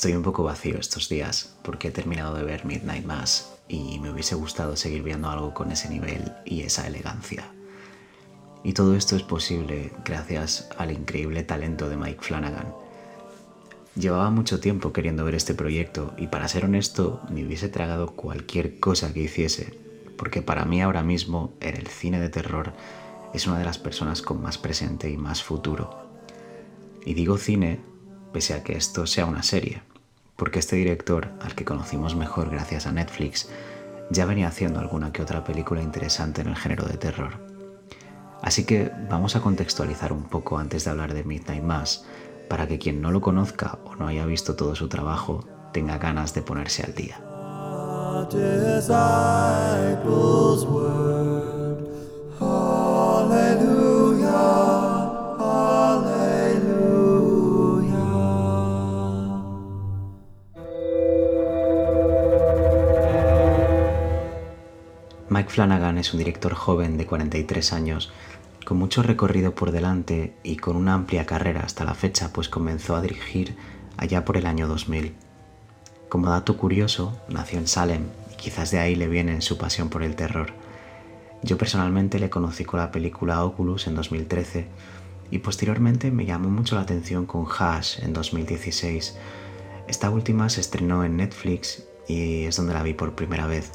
Estoy un poco vacío estos días porque he terminado de ver Midnight Mass y me hubiese gustado seguir viendo algo con ese nivel y esa elegancia. Y todo esto es posible gracias al increíble talento de Mike Flanagan. Llevaba mucho tiempo queriendo ver este proyecto y para ser honesto me hubiese tragado cualquier cosa que hiciese, porque para mí ahora mismo en el cine de terror es una de las personas con más presente y más futuro. Y digo cine pese a que esto sea una serie, porque este director, al que conocimos mejor gracias a Netflix, ya venía haciendo alguna que otra película interesante en el género de terror. Así que vamos a contextualizar un poco antes de hablar de Midnight Mass, para que quien no lo conozca o no haya visto todo su trabajo tenga ganas de ponerse al día. Flanagan es un director joven de 43 años, con mucho recorrido por delante y con una amplia carrera hasta la fecha, pues comenzó a dirigir allá por el año 2000. Como dato curioso, nació en Salem y quizás de ahí le viene su pasión por el terror. Yo personalmente le conocí con la película Oculus en 2013 y posteriormente me llamó mucho la atención con Hash en 2016. Esta última se estrenó en Netflix y es donde la vi por primera vez.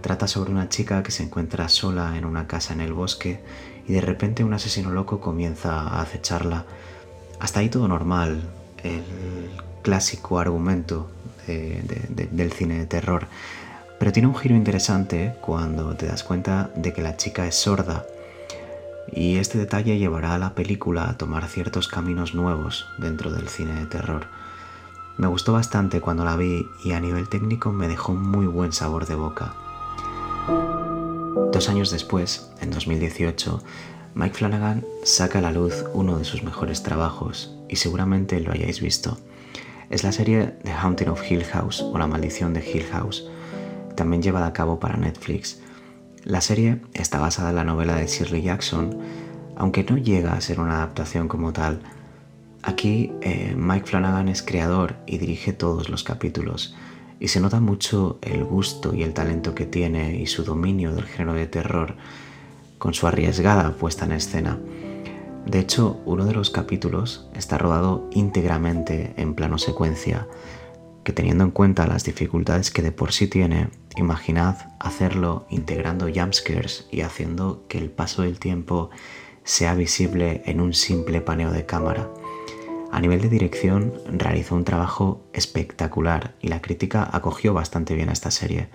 Trata sobre una chica que se encuentra sola en una casa en el bosque y de repente un asesino loco comienza a acecharla. Hasta ahí todo normal, el clásico argumento del cine de terror. Pero tiene un giro interesante cuando te das cuenta de que la chica es sorda y este detalle llevará a la película a tomar ciertos caminos nuevos dentro del cine de terror. Me gustó bastante cuando la vi y a nivel técnico me dejó muy buen sabor de boca. Dos años después, en 2018, Mike Flanagan saca a la luz uno de sus mejores trabajos, y seguramente lo hayáis visto. Es la serie The Haunting of Hill House o La Maldición de Hill House, también llevada a cabo para Netflix. La serie está basada en la novela de Shirley Jackson, aunque no llega a ser una adaptación como tal. Aquí eh, Mike Flanagan es creador y dirige todos los capítulos, y se nota mucho el gusto y el talento que tiene y su dominio del género de terror con su arriesgada puesta en escena. De hecho, uno de los capítulos está rodado íntegramente en plano secuencia, que teniendo en cuenta las dificultades que de por sí tiene, imaginad hacerlo integrando jumpscares y haciendo que el paso del tiempo sea visible en un simple paneo de cámara. A nivel de dirección, realizó un trabajo espectacular y la crítica acogió bastante bien a esta serie.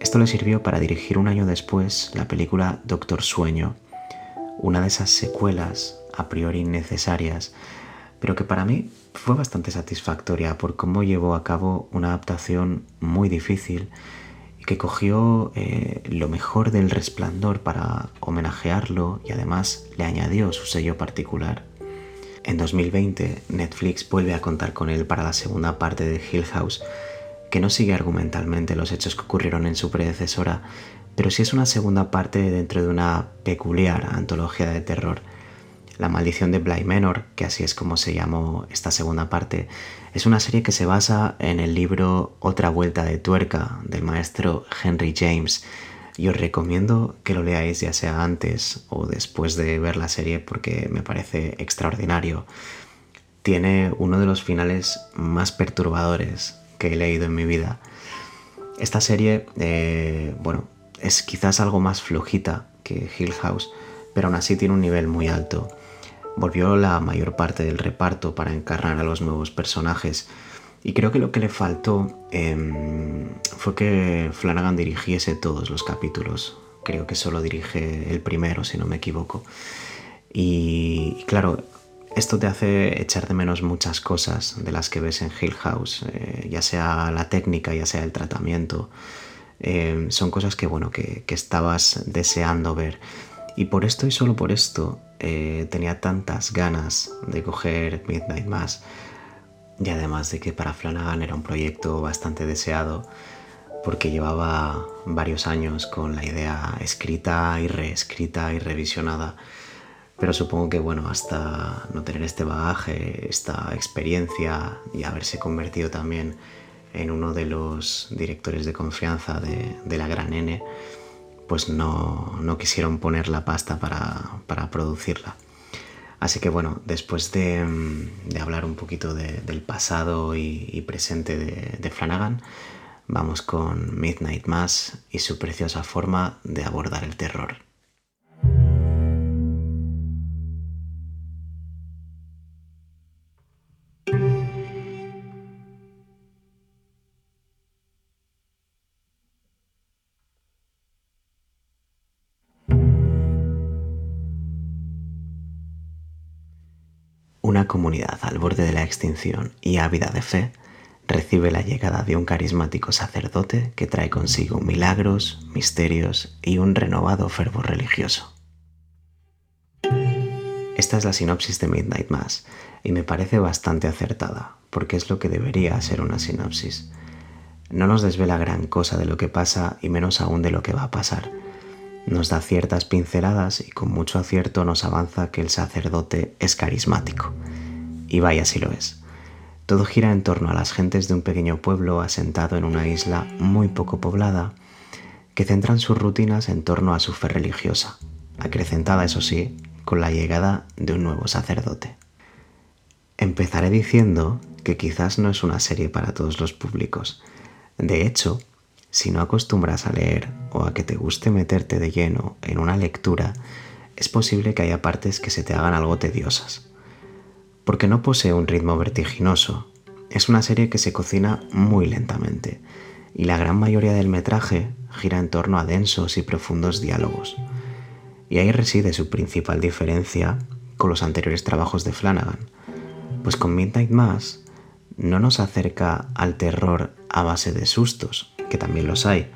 Esto le sirvió para dirigir un año después la película Doctor Sueño, una de esas secuelas a priori innecesarias, pero que para mí fue bastante satisfactoria por cómo llevó a cabo una adaptación muy difícil y que cogió eh, lo mejor del resplandor para homenajearlo y además le añadió su sello particular. En 2020, Netflix vuelve a contar con él para la segunda parte de Hill House, que no sigue argumentalmente los hechos que ocurrieron en su predecesora, pero sí es una segunda parte dentro de una peculiar antología de terror. La maldición de Bly Menor, que así es como se llamó esta segunda parte, es una serie que se basa en el libro Otra vuelta de tuerca del maestro Henry James, y os recomiendo que lo leáis ya sea antes o después de ver la serie porque me parece extraordinario. Tiene uno de los finales más perturbadores que he leído en mi vida. Esta serie, eh, bueno, es quizás algo más flojita que Hill House, pero aún así tiene un nivel muy alto. Volvió la mayor parte del reparto para encarnar a los nuevos personajes y creo que lo que le faltó em, fue que Flanagan dirigiese todos los capítulos. Creo que solo dirige el primero, si no me equivoco. Y, claro, esto te hace echar de menos muchas cosas de las que ves en Hill House, eh, ya sea la técnica, ya sea el tratamiento. Em, son cosas que, bueno, que, que, estabas deseando ver. Y por esto y solo por esto eh, tenía tantas ganas de coger Midnight Mass y además de que para Flanagan era un proyecto bastante deseado porque llevaba varios años con la idea escrita y reescrita y revisionada. pero supongo que bueno, hasta no tener este bagaje, esta experiencia y haberse convertido también en uno de los directores de confianza de, la gran N, pues no, quisieron poner la pasta para, producirla. Así que bueno, después de, hablar un poquito del pasado y, presente de, de, Flanagan, vamos con Midnight Mass y su preciosa forma de abordar el terror. Una comunidad al borde de la extinción y ávida de fe recibe la llegada de un carismático sacerdote que trae consigo milagros, misterios y un renovado fervor religioso. Esta es la sinopsis de Midnight Mass y me parece bastante acertada, porque es lo que debería ser una sinopsis. No nos desvela gran cosa de lo que pasa y menos aún de lo que va a pasar, nos da ciertas pinceladas y con mucho acierto nos avanza que el sacerdote es carismático. Y vaya si lo es. Todo gira en torno a las gentes de un pequeño pueblo asentado en una isla muy poco poblada, que centran sus rutinas en torno a su fe religiosa, acrecentada eso sí, con la llegada de un nuevo sacerdote. Empezaré diciendo que quizás no es una serie para todos los públicos. De hecho, si no acostumbras a leer o a que te guste meterte de lleno en una lectura, es posible que haya partes que se te hagan algo tediosas. Porque no posee un ritmo vertiginoso, es una serie que se cocina muy lentamente y la gran mayoría del metraje gira en torno a densos y profundos diálogos. Y ahí reside su principal diferencia con los anteriores trabajos de Flanagan, pues con Midnight Mass no nos acerca al terror a base de sustos, que también los hay,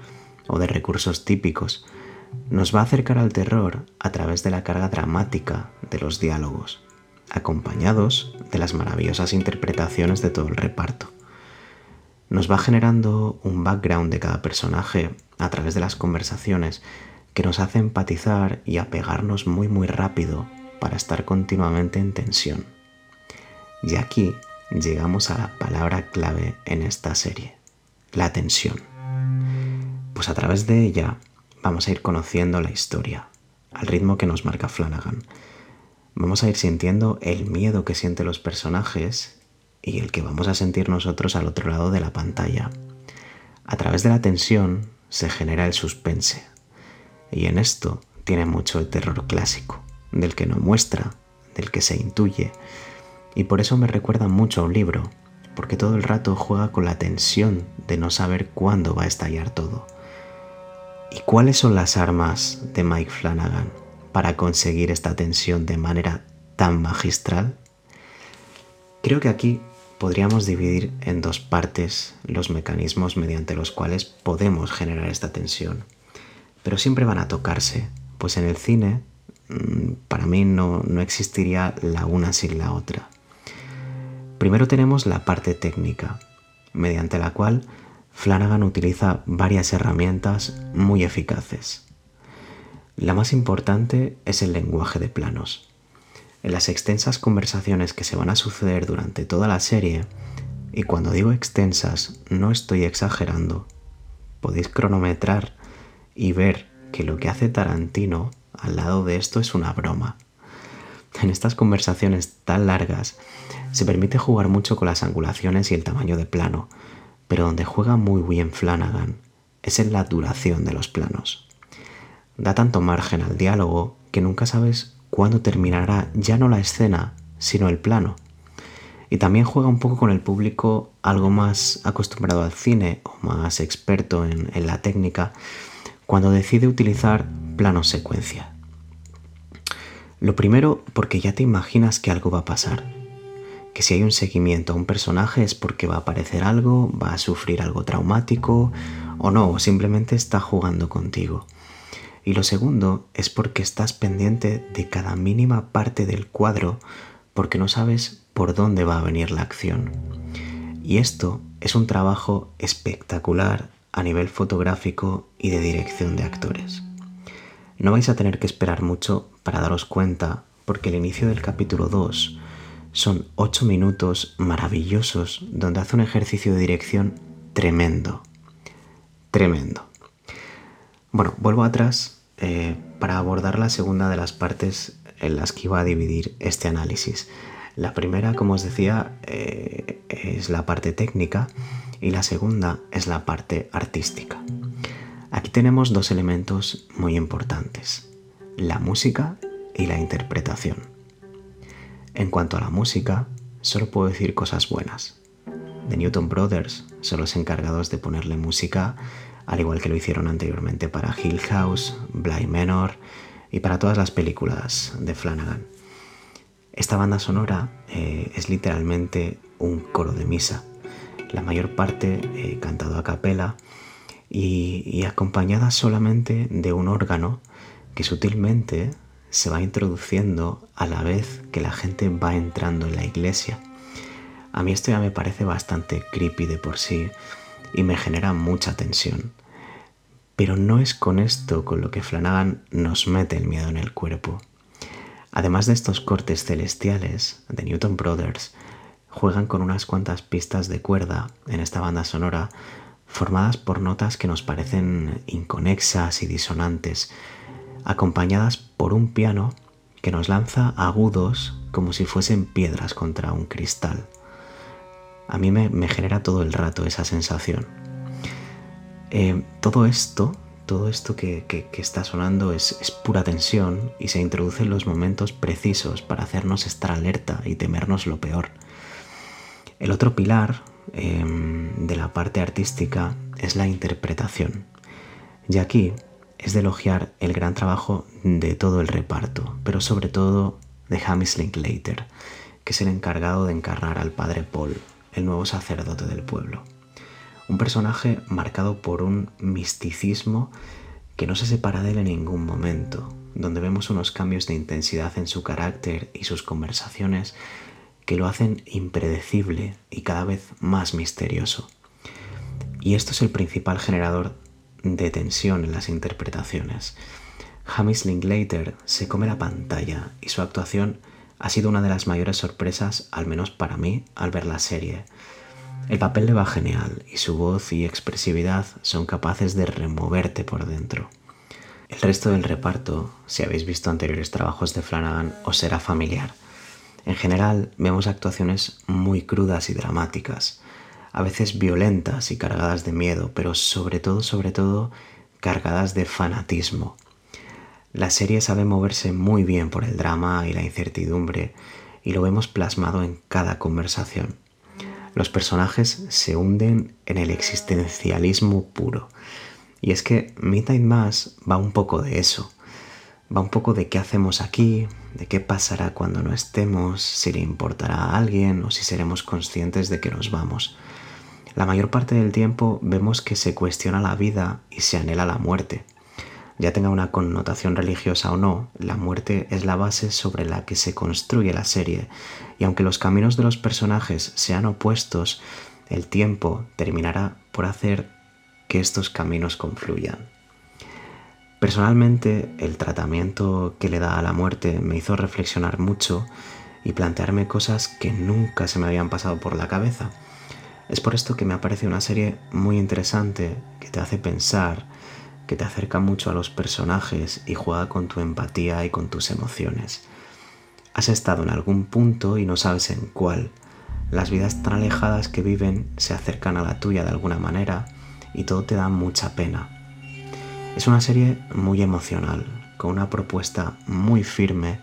o de recursos típicos, nos va a acercar al terror a través de la carga dramática de los diálogos, acompañados de las maravillosas interpretaciones de todo el reparto. Nos va generando un background de cada personaje a través de las conversaciones que nos hace empatizar y apegarnos muy muy rápido para estar continuamente en tensión. Y aquí llegamos a la palabra clave en esta serie, la tensión pues a través de ella vamos a ir conociendo la historia, al ritmo que nos marca Flanagan. Vamos a ir sintiendo el miedo que sienten los personajes y el que vamos a sentir nosotros al otro lado de la pantalla. A través de la tensión se genera el suspense. Y en esto tiene mucho el terror clásico, del que no muestra, del que se intuye. Y por eso me recuerda mucho a un libro, porque todo el rato juega con la tensión de no saber cuándo va a estallar todo. ¿Y cuáles son las armas de Mike Flanagan para conseguir esta tensión de manera tan magistral? Creo que aquí podríamos dividir en dos partes los mecanismos mediante los cuales podemos generar esta tensión. Pero siempre van a tocarse, pues en el cine mm, para mí no, no existiría la una sin la otra. Primero tenemos la parte técnica, mediante la cual Flanagan utiliza varias herramientas muy eficaces. La más importante es el lenguaje de planos. En las extensas conversaciones que se van a suceder durante toda la serie, y cuando digo extensas no estoy exagerando, podéis cronometrar y ver que lo que hace Tarantino al lado de esto es una broma. En estas conversaciones tan largas se permite jugar mucho con las angulaciones y el tamaño de plano, pero donde juega muy bien Flanagan es en la duración de los planos. Da tanto margen al diálogo que nunca sabes cuándo terminará ya no la escena, sino el plano. Y también juega un poco con el público algo más acostumbrado al cine o más experto en, la técnica cuando decide utilizar plano secuencia. Lo primero porque ya te imaginas que algo va a pasar que si hay un seguimiento a un personaje es porque va a aparecer algo, va a sufrir algo traumático o no, o simplemente está jugando contigo. Y lo segundo es porque estás pendiente de cada mínima parte del cuadro porque no sabes por dónde va a venir la acción. Y esto es un trabajo espectacular a nivel fotográfico y de dirección de actores. No vais a tener que esperar mucho para daros cuenta porque el inicio del capítulo 2 son 8 minutos maravillosos donde hace un ejercicio de dirección tremendo. Tremendo. Bueno, vuelvo atrás eh, para abordar la segunda de las partes en las que iba a dividir este análisis. La primera, como os decía, eh, es la parte técnica y la segunda es la parte artística. Aquí tenemos dos elementos muy importantes, la música y la interpretación. En cuanto a la música, solo puedo decir cosas buenas. The Newton Brothers son los encargados de ponerle música, al igual que lo hicieron anteriormente para Hill House, Bly Menor y para todas las películas de Flanagan. Esta banda sonora eh, es literalmente un coro de misa, la mayor parte eh, cantado a capela y, y acompañada solamente de un órgano que sutilmente se va introduciendo a la vez que la gente va entrando en la iglesia. A mí esto ya me parece bastante creepy de por sí y me genera mucha tensión. Pero no es con esto con lo que Flanagan nos mete el miedo en el cuerpo. Además de estos cortes celestiales de Newton Brothers, juegan con unas cuantas pistas de cuerda en esta banda sonora formadas por notas que nos parecen inconexas y disonantes, acompañadas por un piano que nos lanza agudos como si fuesen piedras contra un cristal. A mí me, genera todo el rato esa sensación. Eh, todo esto, todo esto que, está sonando es, pura tensión y se introduce en los momentos precisos para hacernos estar alerta y temernos lo peor. El otro pilar em, de la parte artística es la interpretación. Y aquí es de elogiar el gran trabajo de todo el reparto, pero sobre todo de Hamish Linklater, que es el encargado de encarnar al padre Paul, el nuevo sacerdote del pueblo. Un personaje marcado por un misticismo que no se separa de él en ningún momento, donde vemos unos cambios de intensidad en su carácter y sus conversaciones que lo hacen impredecible y cada vez más misterioso. Y esto es el principal generador de tensión en las interpretaciones. Hamish Linklater se come la pantalla y su actuación ha sido una de las mayores sorpresas, al menos para mí, al ver la serie. El papel le va genial y su voz y expresividad son capaces de removerte por dentro. El resto del reparto, si habéis visto anteriores trabajos de Flanagan, os será familiar. En general, vemos actuaciones muy crudas y dramáticas, a veces violentas y cargadas de miedo, pero sobre todo, sobre todo, cargadas de fanatismo. La serie sabe moverse muy bien por el drama y la incertidumbre, y lo vemos plasmado en cada conversación. Los personajes se hunden en el existencialismo puro. Y es que Midnight Mass va un poco de eso. Va un poco de qué hacemos aquí, de qué pasará cuando no estemos, si le importará a alguien o si seremos conscientes de que nos vamos. La mayor parte del tiempo vemos que se cuestiona la vida y se anhela la muerte. Ya tenga una connotación religiosa o no, la muerte es la base sobre la que se construye la serie, y aunque los caminos de los personajes sean opuestos, el tiempo terminará por hacer que estos caminos confluyan. Personalmente, el tratamiento que le da a la muerte me hizo reflexionar mucho y plantearme cosas que nunca se me habían pasado por la cabeza. Es por esto que me parece una serie muy interesante, que te hace pensar, que te acerca mucho a los personajes y juega con tu empatía y con tus emociones. Has estado en algún punto y no sabes en cuál. Las vidas tan alejadas que viven se acercan a la tuya de alguna manera y todo te da mucha pena. Es una serie muy emocional, con una propuesta muy firme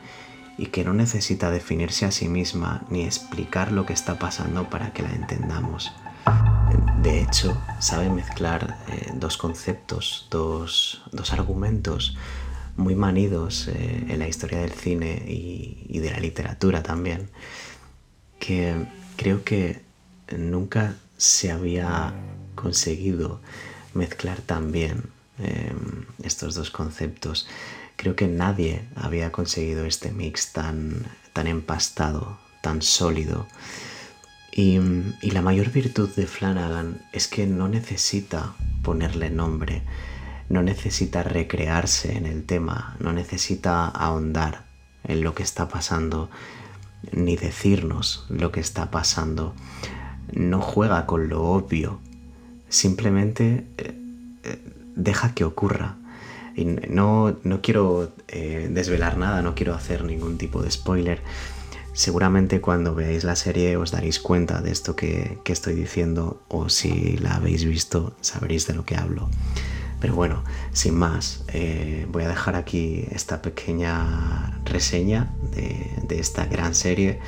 y que no necesita definirse a sí misma ni explicar lo que está pasando para que la entendamos. De hecho, sabe mezclar eh, dos conceptos, dos, argumentos muy manidos eh, en la historia del cine y, de la literatura también, que creo que nunca se había conseguido mezclar tan bien em, estos dos conceptos. Creo que nadie había conseguido este mix tan, tan empastado, tan sólido. Y, la mayor virtud de Flanagan es que no necesita ponerle nombre, no necesita recrearse en el tema, no necesita ahondar en lo que está pasando, ni decirnos lo que está pasando. No juega con lo obvio, simplemente eh, eh, deja que ocurra. Y no, no quiero eh, desvelar nada, no quiero hacer ningún tipo de spoiler. Seguramente cuando veáis la serie os daréis cuenta de esto que, estoy diciendo o si la habéis visto sabréis de lo que hablo. Pero bueno, sin más, eh, voy a dejar aquí esta pequeña reseña de esta gran serie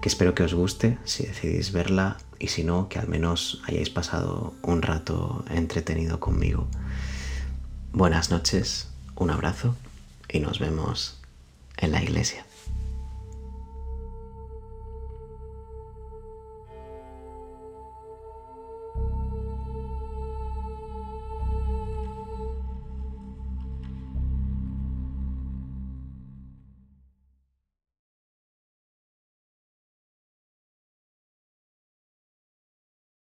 que espero que os guste si decidís verla y si no, que al menos hayáis pasado un rato entretenido conmigo. Buenas noches, un abrazo y nos vemos en la iglesia.